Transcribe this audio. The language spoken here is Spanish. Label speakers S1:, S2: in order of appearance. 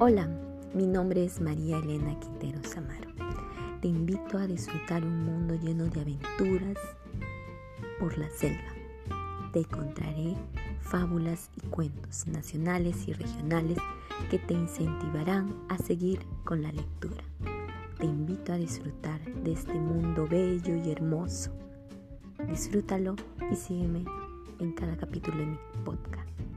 S1: Hola, mi nombre es María Elena Quintero Samaro. Te invito a disfrutar un mundo lleno de aventuras por la selva. Te encontraré fábulas y cuentos nacionales y regionales que te incentivarán a seguir con la lectura. Te invito a disfrutar de este mundo bello y hermoso. Disfrútalo y sígueme en cada capítulo de mi podcast.